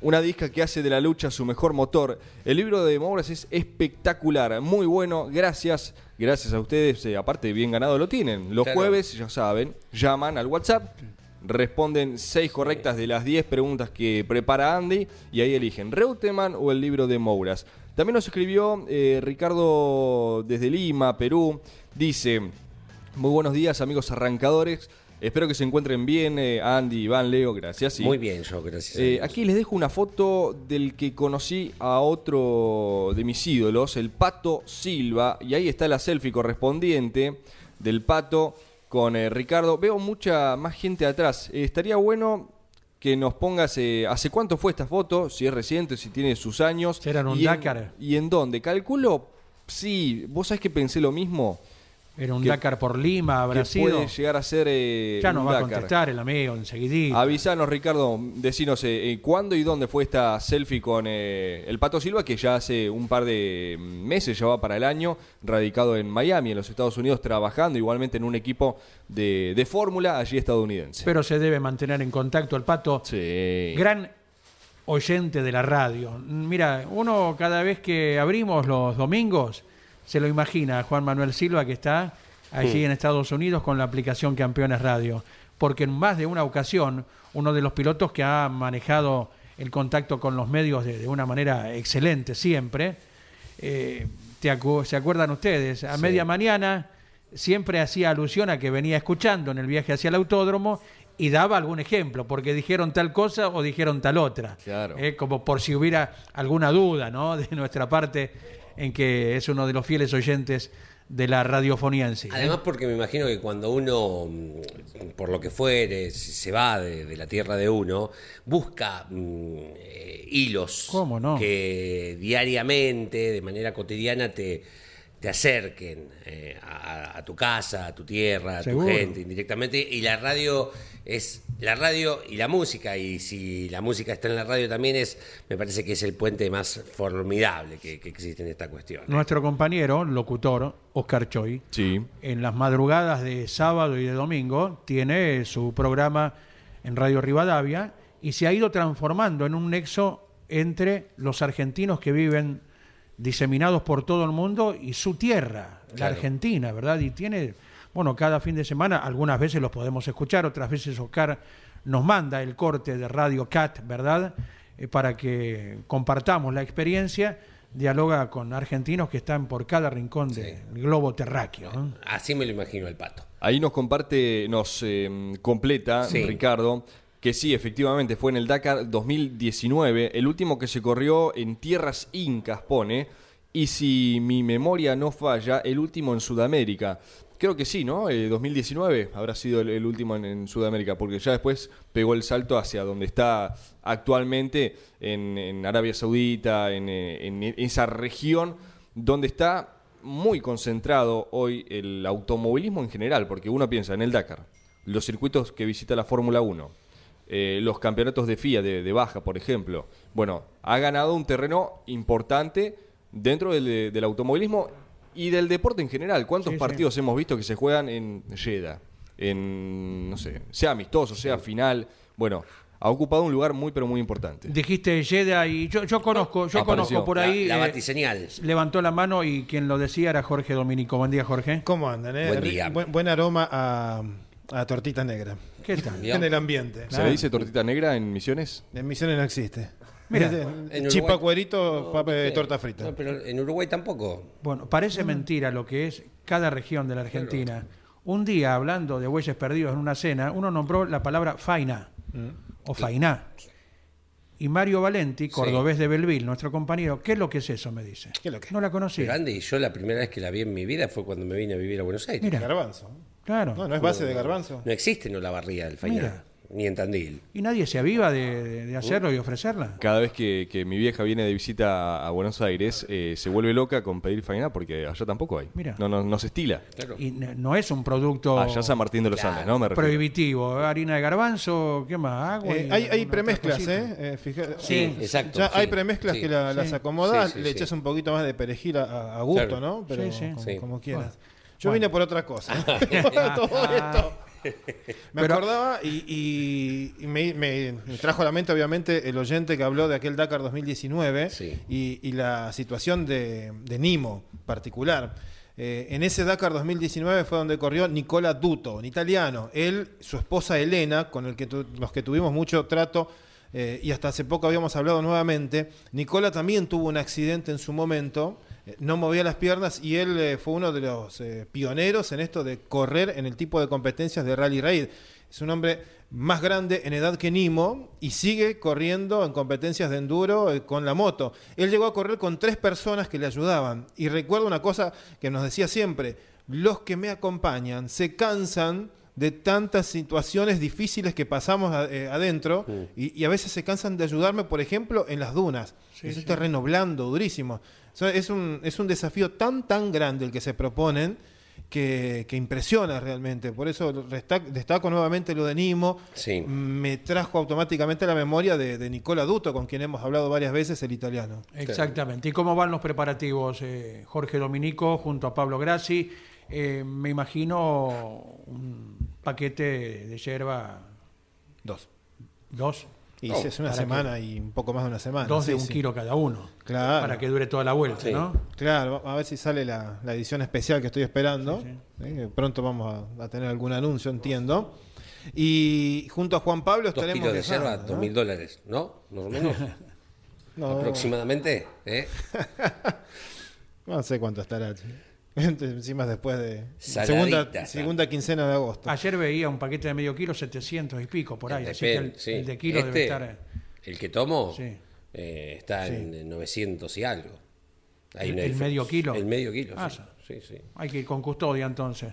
una disca que hace de la lucha su mejor motor. El libro de Mouras es espectacular, muy bueno. Gracias, gracias a ustedes. eh, aparte, bien ganado lo tienen. Los Claro. jueves, ya saben, llaman al WhatsApp, responden seis correctas de las 10 preguntas que prepara Andy y ahí eligen Reutemann o el libro de Mouras. También nos escribió eh, Ricardo desde Lima, Perú. Dice: Muy buenos días, amigos arrancadores. Espero que se encuentren bien, eh, Andy, Iván, Leo, gracias. sí. Muy bien, yo, gracias. Eh, aquí les dejo una foto del que conocí a otro de mis ídolos, el Pato Silva, y ahí está la selfie correspondiente del Pato con eh, Ricardo. Veo mucha más gente atrás. Eh, estaría bueno que nos pongas eh, hace cuánto fue esta foto, si es reciente, si tiene sus años. Será en un y Dakar. ¿Y en dónde? Calculo, sí, vos sabés que pensé lo mismo. Era un Que- Dakar por Lima, habrá que puede llegar a ser eh, Ya nos va a contestar el amigo enseguidita. Avisanos, Ricardo, decinos eh, eh, cuándo y dónde fue esta selfie con eh, el Pato Silva, que ya hace un par de meses, ya va para el año, radicado en Miami, en los Estados Unidos, trabajando igualmente en un equipo de, de fórmula allí estadounidense. Pero se debe mantener en contacto el pato. sí. Gran oyente de la radio. Mira, uno cada vez que abrimos los domingos se lo imagina a Juan Manuel Silva que está allí en Estados Unidos con la aplicación Campeones Radio. Porque en más de una ocasión, uno de los pilotos que ha manejado el contacto con los medios de, de una manera excelente siempre, eh, te acu- ¿se acuerdan ustedes? A media mañana siempre hacía alusión a que venía escuchando en el viaje hacia el autódromo y daba algún ejemplo, porque dijeron tal cosa o dijeron tal otra. Claro. Eh, como por si hubiera alguna duda ¿no? de nuestra parte en que es uno de los fieles oyentes de la radiofonía en sí. ¿eh? Además, porque me imagino que cuando uno, mm, por lo que fuere, se va de, de la tierra de uno, busca mm, eh, hilos ¿Cómo no? que diariamente, de manera cotidiana, te, te acerquen eh, a, a tu casa, a tu tierra, a Seguro. tu gente, indirectamente. Y la radio es la radio y la música. Y si la música está en la radio también es, me parece que es el puente más formidable que, que existe en esta cuestión. Nuestro compañero, locutor, Oscar Choi, Sí. en las madrugadas de sábado y de domingo tiene su programa en Radio Rivadavia y se ha ido transformando en un nexo entre los argentinos que viven diseminados por todo el mundo y su tierra, la. Argentina, ¿verdad? Y tiene, bueno, cada fin de semana, algunas veces los podemos escuchar, otras veces Oscar nos manda el corte de Radio Cat, ¿verdad? Eh, para que compartamos la experiencia, dialoga con argentinos que están por cada rincón del globo terráqueo. ¿no? Así me lo imagino el pato. Ahí nos comparte, nos eh, completa Sí. Ricardo, que sí, efectivamente fue en el Dakar 2019, el último que se corrió en tierras incas, pone, y si mi memoria no falla, el último en Sudamérica. Creo que sí, ¿no? Eh, 2019 habrá sido el, último en, Sudamérica, porque ya después pegó el salto hacia donde está actualmente, en, en Arabia Saudita, en, eh, en esa región donde está muy concentrado hoy el automovilismo en general, porque uno piensa en el Dakar, los circuitos que visita la Fórmula 1, eh, los campeonatos de FIA de, de baja, por ejemplo. Bueno, ha ganado un terreno importante dentro del, del automovilismo y del deporte en general. ¿Cuántos Sí, sí. partidos hemos visto que se juegan en Jeddah? En, no sé, sea amistoso, sea final. Bueno, ha ocupado un lugar muy, pero muy importante. Dijiste Jeddah y yo, yo conozco, yo Apareció. conozco por ahí. La, la eh, batiseñal. levantó la mano y quien lo decía era Jorge Dominico. Buen día, Jorge. ¿Cómo andan? eh? Buen día. Buen, buen aroma a, a tortita negra. ¿Qué tal? En el ambiente. ¿Se le dice tortita negra en Misiones? En Misiones no existe. Mira, Es de- En Chipa Uruguay- cuerito, No, pape, sí. torta frita. No, pero en Uruguay tampoco. Bueno, parece mentira lo que es cada región de la Argentina. Un día, hablando de bueyes perdidos en una cena, uno nombró la palabra faina o fainá. Y Mario Valenti, cordobés de Belville, nuestro compañero, ¿qué es lo que es eso? Me dice. ¿Qué es lo que es? No la conocí. Pero Andy, yo la primera vez que la vi en mi vida fue cuando me vine a vivir a Buenos Aires. Mira. Garbanzo. Claro. No, no es base de garbanzo. No existe en Olavarría el Fainá, Mira. ni en Tandil. Y nadie se aviva de, de- de hacerlo y ofrecerla. Cada vez que, que mi vieja viene de visita a, Buenos Aires, eh, se vuelve loca con pedir faina porque allá tampoco hay. Mira. No, no, no se estila. Claro. Y no es un producto Allá San Martín de los Claro. Andes, ¿no? Me refiero. prohibitivo. Harina de garbanzo, ¿qué más? Agua. Eh, y hay, hay premezclas. ¿eh? Eh, fija- Sí, exacto, Ya sí, hay premezclas sí. que la- las acomodas, Sí, sí, le sí. echas un poquito más de perejil a, a gusto, Claro. ¿no? Pero Sí, sí. como, Sí. como quieras. Bueno. Yo Bueno. vine por otra cosa. Todo esto. Me Pero- acordaba y, y- y me, me- me trajo a la mente, obviamente, el oyente que habló de aquel Dakar 2019 Sí. y, y la situación de, de Nimo particular. Eh, en ese Dakar 2019 fue donde corrió Nicola Duto, un italiano. Él, su esposa Elena, con el que tu- los que tuvimos mucho trato eh, y hasta hace poco habíamos hablado nuevamente. Nicola también tuvo un accidente en su momento, no movía las piernas y él eh, fue uno de los eh, pioneros en esto de correr en el tipo de competencias de rally raid. Es un hombre más grande en edad que Nimo y sigue corriendo en competencias de enduro eh, con la moto. Él llegó a correr con tres personas que le ayudaban. Y recuerdo una cosa que nos decía siempre, los que me acompañan se cansan de tantas situaciones difíciles que pasamos a- eh, adentro y, y a veces se cansan de ayudarme, por ejemplo, en las dunas. es un terreno blando, durísimo. Es, un, es un desafío tan, tan grande el que se proponen que, que impresiona realmente. Por eso destaco nuevamente lo de Nimo. Sí. Me trajo automáticamente a la memoria de, de Nicola Duto, con quien hemos hablado varias veces, el italiano. Exactamente. ¿Y cómo van los preparativos, eh, Jorge Dominico, junto a Pablo Grassi? Eh, me imagino un paquete de yerba, Dos. dos, Y Oh, es una ¿para semana y un poco más de una semana. dos de sí, un sí. kilo cada uno. Claro. Para que dure toda la vuelta, Sí. ¿no? Claro, a ver si sale la, la edición especial que estoy esperando. Eh, que Pronto vamos a, a tener algún anuncio, entiendo. Y junto a Juan Pablo Dos estaremos kilos de ¿no? dos mil dólares, ¿no? Más o menos. No, Aproximadamente. ¿eh? no sé cuánto estará. che. Encima después de segunda, quincena de agosto. Ayer veía un paquete de medio kilo, 700 y pico por ahí. Así que el, sí. el de kilo debe Este, estar. eh, El que tomo Sí. eh, está en 900 y algo. Hay ¿El- el medio kilo? El medio kilo, Ah, sí. sí, sí. Hay que ir con custodia entonces.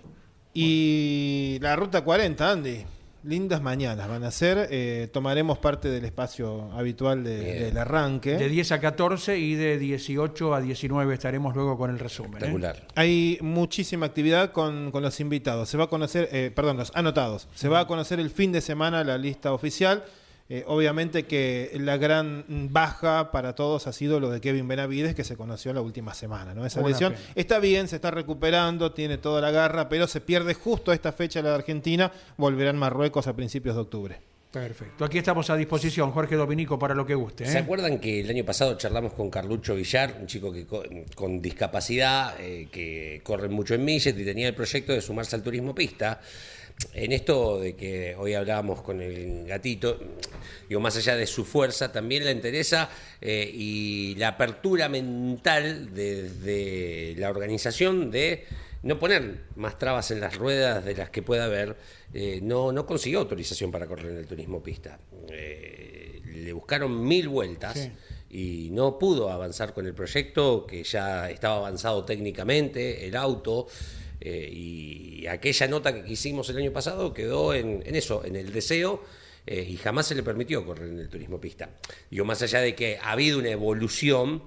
Y la ruta 40, Andy. Lindas mañanas van a ser. eh, tomaremos parte del espacio habitual de- del arranque. De 10 a 14 y de 18 a 19 estaremos luego con el resumen. ¿eh? Espectacular. Hay muchísima actividad con, con los invitados. Se va a conocer, eh, perdón, los anotados. Se va a conocer el fin de semana la lista oficial. Eh, obviamente que la gran baja para todos ha sido lo de Kevin Benavides, que se conoció la última semana, ¿no? Esa Una lesión pena. está bien, se está recuperando, tiene toda la garra, pero se pierde justo a esta fecha la de Argentina. Volverá en Marruecos a principios de octubre. Perfecto. Aquí estamos a disposición, Jorge Dominico, para lo que guste. ¿eh? ¿Se acuerdan que el año pasado charlamos con Carlucho Villar, un chico que co- con discapacidad, eh, que corre mucho en Millet y tenía el proyecto de sumarse al turismo pista? En esto de que hoy hablábamos con el gatito, digo, más allá de su fuerza, también le interesa eh, y la apertura mental desde la organización de no poner más trabas en las ruedas de las que pueda haber, eh, no, no consiguió autorización para correr en el turismo pista. Eh, le buscaron mil vueltas Sí. y no pudo avanzar con el proyecto que ya estaba avanzado técnicamente, el auto. Eh, y aquella nota que hicimos el año pasado quedó en, eso, en el deseo, eh, y jamás se le permitió correr en el turismo pista. Digo, más allá de que ha habido una evolución,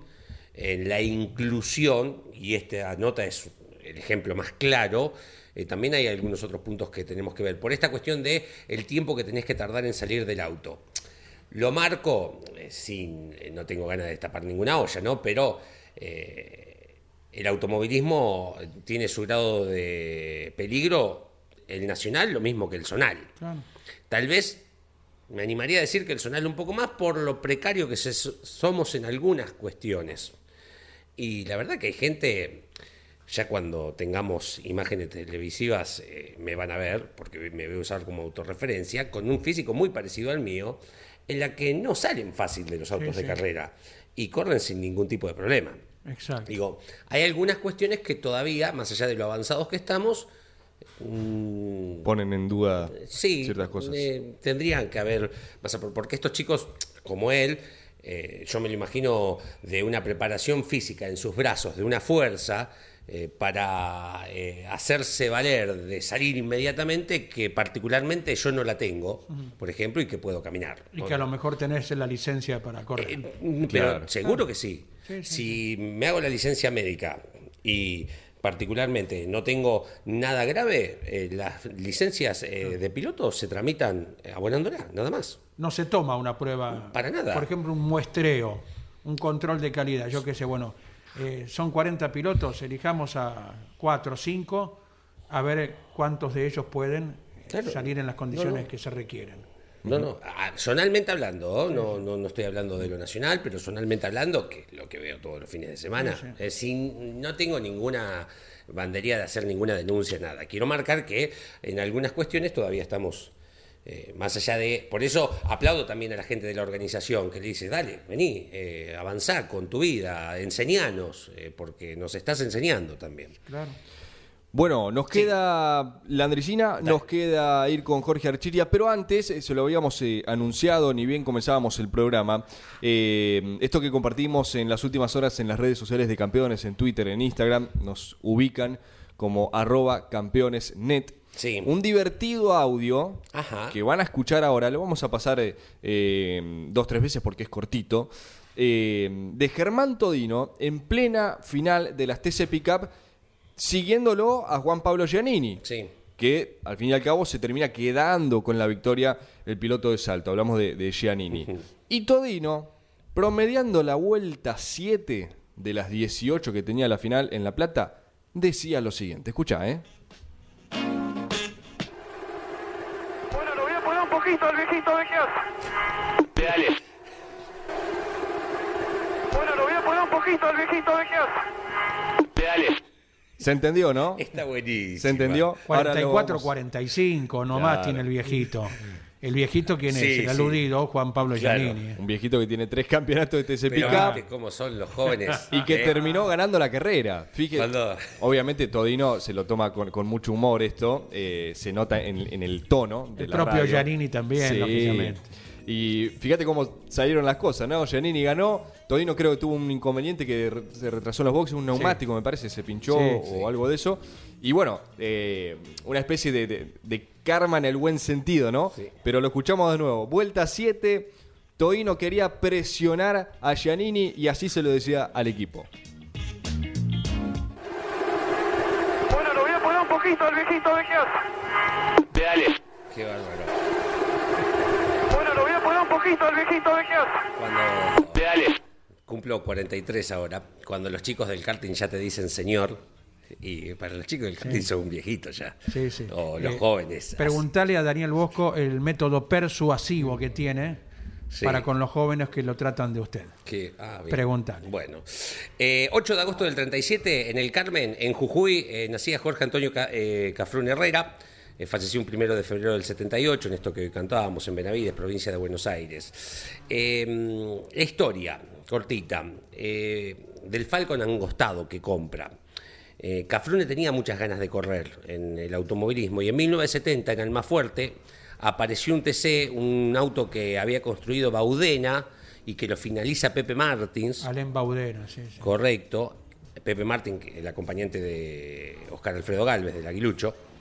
en la inclusión, y esta nota es el ejemplo más claro, eh, también hay algunos otros puntos que tenemos que ver. Por esta cuestión de el tiempo que tenés que tardar en salir del auto. Lo marco, sin, no tengo ganas de tapar ninguna olla, ¿no? Pero el automovilismo tiene su grado de peligro, el nacional lo mismo que el zonal. Claro. Tal vez me animaría a decir que el zonal un poco más por lo precario que se- somos en algunas cuestiones. Y la verdad que hay gente, ya cuando tengamos imágenes televisivas eh, me van a ver, porque me voy a usar como autorreferencia, con un físico muy parecido al mío, en la que no salen fácil de los autos Sí, de sí. carrera y corren sin ningún tipo de problema. Exacto. Digo, hay algunas cuestiones que todavía, más allá de lo avanzados que estamos, mm, Ponen en duda Sí, ciertas cosas. eh, tendrían que haber, porque estos chicos como él, eh, yo me lo imagino de una preparación física en sus brazos, de una fuerza eh, para eh, hacerse valer de salir inmediatamente, que particularmente yo no la tengo, por ejemplo, y que puedo caminar. Y que a lo mejor tenés la licencia para correr. Eh, pero Claro. seguro que sí. Sí, sí, si me hago la licencia médica y particularmente no tengo nada grave, eh, las licencias eh, de piloto se tramitan eh, abonándola, nada más. no se toma una prueba. Para nada. Por ejemplo, un muestreo, un control de calidad. Yo qué sé, bueno, eh, son 40 pilotos, elijamos a 4 o 5, a ver cuántos de ellos pueden eh, Claro. salir en las condiciones No, no. que se requieren. No, no, ah, zonalmente hablando, no, no, no estoy hablando de lo nacional, pero zonalmente hablando, que es lo que veo todos los fines de semana, Sí, sí. eh, sin, no tengo ninguna bandería de hacer ninguna denuncia, nada. Quiero marcar que en algunas cuestiones todavía estamos eh, más allá de... Por eso aplaudo también a la gente de la organización que le dice, dale, vení, eh, avanzá con tu vida, enseñanos, eh, porque nos estás enseñando también. Claro. Bueno, nos queda la Andricina, nos queda ir con Jorge Archiria, pero antes, eh, se lo habíamos eh, anunciado, ni bien comenzábamos el programa, eh, esto que compartimos en las últimas horas en las redes sociales de campeones, en Twitter, en Instagram, nos ubican como arroba campeonesnet. Sí. Un divertido audio Ajá. que van a escuchar ahora, lo vamos a pasar dos, tres veces porque es cortito, de Germán Todino en plena final de las TC Pickup, siguiéndolo a Juan Pablo Giannini, Sí. que al fin y al cabo se termina quedando con la victoria el piloto de salto, hablamos de, de Giannini. Y Todino, promediando la vuelta 7 de las 18 que tenía la final en La Plata, decía lo siguiente, escucha, ¿eh? Bueno, lo voy a poner un poquito al viejito de Pedales. Bueno, lo voy a poner un poquito al viejito de Pedales. ¿Se entendió, no? Está buenísimo. ¿Se entendió? Ahora lo 44, vamos- 45, nomás Claro. tiene el viejito. El viejito, ¿quién es? Sí, el sí. aludido, Juan Pablo Claro. Giannini. Un viejito que tiene tres campeonatos de TC Pero Pickup viste cómo son los jóvenes. y que ¿eh? terminó ganando la carrera. Fíjate, Cuando- obviamente Todino se lo toma con, con mucho humor esto, eh, se nota en, en el tono de El la propio radio. Giannini también, lógicamente. Y fíjate cómo salieron las cosas, ¿no? Giannini ganó, Todino creo que tuvo un inconveniente que se retrasó en los boxes, un neumático me parece, se pinchó Sí, o sí. algo de eso. Y bueno, eh, una especie de, de- de karma en el buen sentido, ¿no? Sí. Pero lo escuchamos de nuevo. Vuelta 7, Todino quería presionar a Giannini y así se lo decía al equipo. Bueno, lo voy a poner un poquito al viejito de Pedales. Qué bárbaro. Bueno, lo voy a poner un poquito al viejito de Cuando Pedales. cumplo 43 ahora, cuando los chicos del karting ya te dicen señor, y para los chicos del karting son un viejito ya. Sí, sí. O los Eh, jóvenes. Preguntale a Daniel Bosco el método persuasivo que tiene Sí. para con los jóvenes que lo tratan de usted. Que, ah, bien. Preguntale. Bueno, Eh, 8 de agosto del 37, en el Carmen, en Jujuy, eh, nacía Jorge Antonio Ca- eh, Cafrún Herrera. Eh, falleció un primero de febrero del 78, en esto que cantábamos en Benavides, provincia de Buenos Aires. Eh, la historia, cortita, eh, del Falcon angostado que compra. Eh, Cafrune tenía muchas ganas de correr en el automovilismo y en 1970 en Almafuerte apareció un TC, un auto que había construido Baudena y que lo finaliza Pepe Martins, Alén Baudena, sí, sí. correcto, Pepe Martín, el acompañante de Oscar Alfredo Galvez del Aguilucho.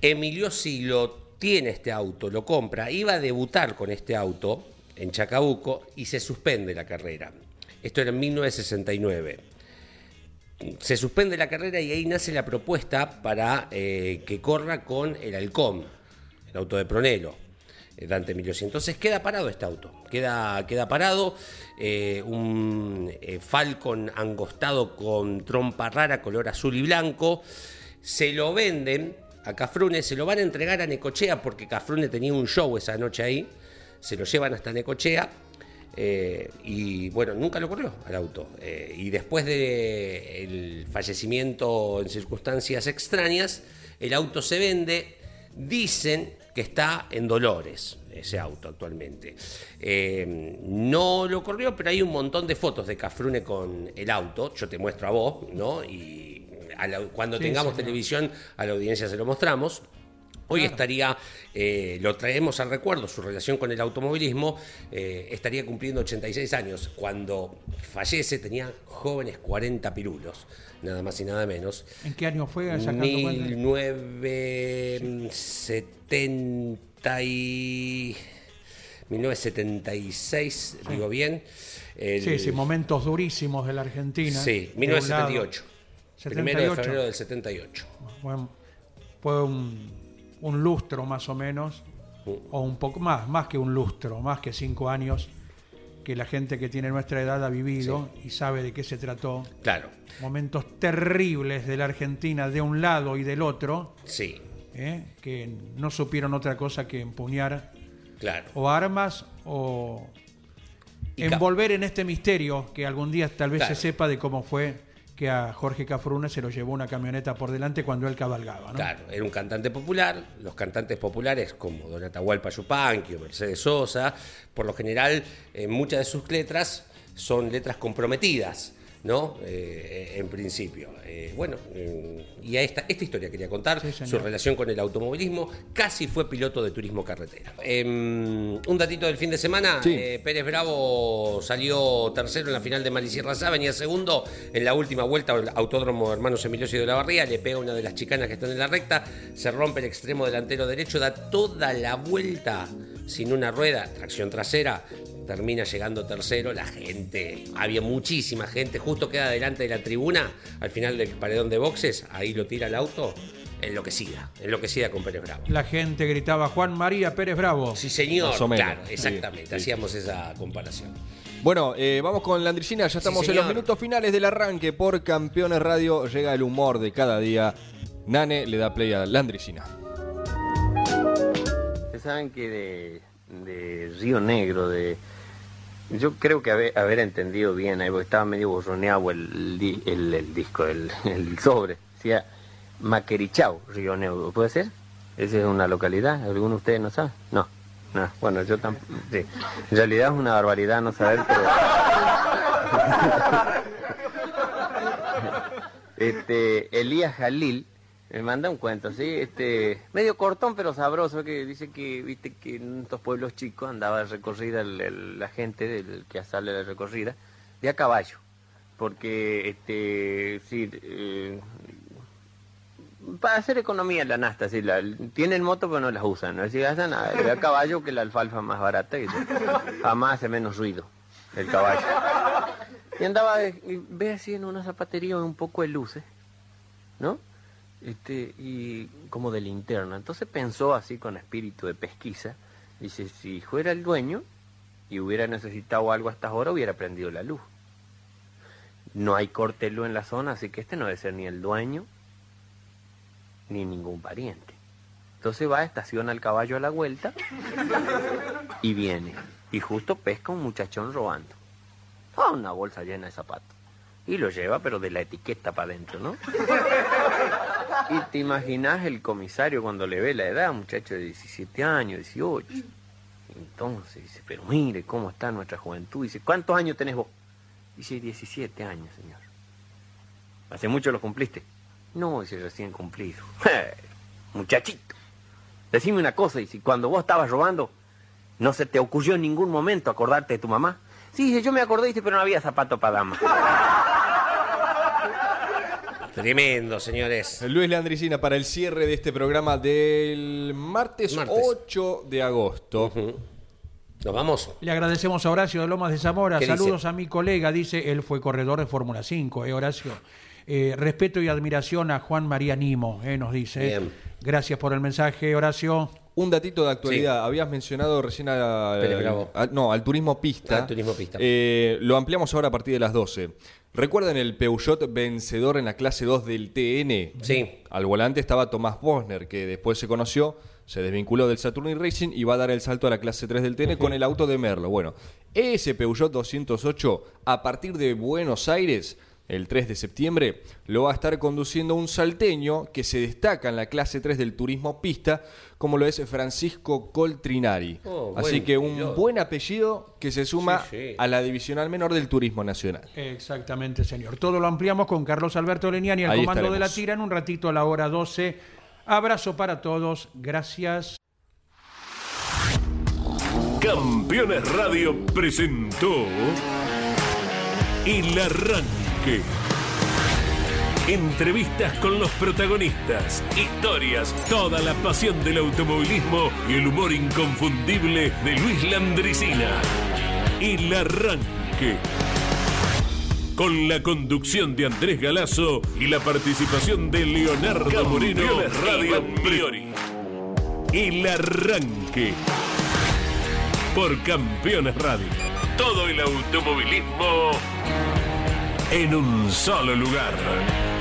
Emilio si lo tiene este auto, lo compra, iba a debutar con este auto en Chacabuco y se suspende la carrera. Esto era en 1969. Se suspende la carrera y ahí nace la propuesta para eh, que corra con el Halcón, el auto de Pronelo, eh, Dante Miliosi. Entonces queda parado este auto, queda, queda parado, eh, un Falcon angostado con trompa rara, color azul y blanco. Se lo venden a Cafrune, se lo van a entregar a Necochea porque Cafrune tenía un show esa noche ahí. Se lo llevan hasta Necochea eh, y bueno, nunca lo corrió al auto. Eh, y después del fallecimiento en circunstancias extrañas, el auto se vende. Dicen que está en Dolores ese auto actualmente. Eh, no lo corrió, pero hay un montón de fotos de Cafrune con el auto. Yo te muestro a vos, ¿no? A la- cuando Sí, tengamos señor. televisión a la audiencia se lo mostramos. Hoy estaría, eh, lo traemos al recuerdo, su relación con el automovilismo, eh, estaría cumpliendo 86 años. Cuando fallece tenía jóvenes 40 pirulos, nada más y nada menos. ¿En qué año fue? Sacando cuenta? 1970 y... 1976, digo bien. El- Sí, sí, momentos durísimos de la Argentina. Sí, De un lado. 1978. Primero de 78. febrero del 78. Bueno, fue un, un lustro más o menos, o un poco más, más que un lustro, más que cinco años, que la gente que tiene nuestra edad ha vivido y sabe de qué se trató. Claro, Momentos terribles de la Argentina de un lado y del otro, sí, ¿eh? que no supieron otra cosa que empuñar claro. o armas o envolver en este misterio que algún día tal vez Claro. se sepa de cómo fue que a Jorge Cafrune se lo llevó una camioneta por delante cuando él cabalgaba. Claro, era un cantante popular. Los cantantes populares como Don Atahualpa Yupanqui o Mercedes Sosa, por lo general, eh, muchas de sus letras son letras comprometidas, ¿no? Eh, en principio. Eh, bueno, eh, y a esta, esta historia quería contar, Sí, su relación con el automovilismo. Casi fue piloto de turismo carretera. Em, un datito del fin de semana. Sí. Pérez Bravo salió tercero en la final de Marisierra Sá, venía segundo en la última vuelta al Autódromo Hermanos Emiliosi de la Barría, le pega una de las chicanas que están en la recta, se rompe el extremo delantero derecho, da toda la vuelta sin una rueda, tracción trasera, termina llegando tercero, la gente, había muchísima gente, justo queda delante de la tribuna, al final del paredón de boxes, ahí lo tira el auto, enloquecida, enloquecida con Pérez Bravo. La gente gritaba Juan María Pérez Bravo. Sí, señor, Más o menos. claro, exactamente, Sí, sí. hacíamos esa comparación. Bueno, eh, vamos con la Andricina, ya estamos en los minutos finales del arranque por Campeones Radio. Llega el humor de cada día. Nane le da play a la Andricina. Saben que de, Río Negro, de yo creo que haber, haber entendido bien, ahí estaba medio borroneado el, di- el, el disco, el, el sobre. Decía Maquerichau, Río Negro. ¿Puede ser? ¿Esa es una localidad? ¿Alguno de ustedes no sabe? No. no. Bueno, yo tampoco. En realidad es una barbaridad no saber, pero. este, Elías Jalil me manda un cuento, ¿sí? Este, medio cortón pero sabroso, que dice que, viste, que en estos pueblos chicos andaba recorrida la gente del que sale de recorrida de a caballo, porque, este, sí, eh, para hacer economía la nasta, sí, la, tienen moto pero no las usan, ¿no? Es decir, gastan a, de a caballo que la alfalfa más barata y jamás hace menos ruido el caballo. Y andaba, eh, ve así en una zapatería un poco de luces, ¿no? Este, y como de linterna. Entonces pensó así con espíritu de pesquisa. Dice, si fuera el dueño y hubiera necesitado algo a estas horas, hubiera prendido la luz. No hay corte luz en la zona, así que este no debe ser ni el dueño ni ningún pariente. Entonces va, estaciona el caballo a la vuelta y viene. Y justo pesca un muchachón robando. Ah, una bolsa llena de zapatos. Y lo lleva, pero de la etiqueta para adentro, ¿no? Y te imaginas el comisario cuando le ve la edad, muchacho de 17 años, 18. Entonces dice, pero mire cómo está nuestra juventud. Dice, ¿cuántos años tenés vos? Dice, 17 años, señor. ¿Hace mucho lo cumpliste? No, dice, recién cumplido. Muchachito, decime una cosa, dice, cuando vos estabas robando, ¿no se te ocurrió en ningún momento acordarte de tu mamá? Sí, dice, yo me acordé, dice, pero no había zapato para dama. Tremendo, señores. Luis Landricina para el cierre de este programa del martes, Martes. 8 de agosto. Nos vamos. Le agradecemos a Horacio de Lomas de Zamora. ¿Qué Saludos dice? a mi colega, dice, él fue corredor de Fórmula 5, ¿eh, Horacio? Eh, respeto y admiración a Juan María Nimo, eh, nos dice. Bien. Gracias por el mensaje, Horacio. Un datito de actualidad. Habías mencionado recién a- Pérez Bravo. a- no, al turismo pista. Al turismo pista. Eh, lo ampliamos ahora a partir de las 12. ¿Recuerdan el Peugeot vencedor en la clase 2 del TN? Sí. Al volante estaba Tomás Bosner, que después se conoció, se desvinculó del Saturni Racing y va a dar el salto a la clase 3 del TN con el auto de Merlo. Bueno, ese Peugeot 208, a partir de Buenos Aires, el 3 de septiembre, lo va a estar conduciendo un salteño que se destaca en la clase 3 del turismo pista, como lo es Francisco Coltrinari. Oh, Así que un buen apellido que se suma Sí, sí. a la divisional menor del turismo nacional. Exactamente, señor. Todo lo ampliamos con Carlos Alberto Leniani al Ahí comando de la tira en un ratito a la hora 12. Abrazo para todos. Gracias. Campeones Radio presentó El Arranque. Entrevistas con los protagonistas, historias, toda la pasión del automovilismo y el humor inconfundible de Luis Landricina. El Arranque. Con la conducción de Andrés Galazo y la participación de Leonardo Moreno Radio Priori. El Arranque por Campeones Radio. Todo el automovilismo en un solo lugar.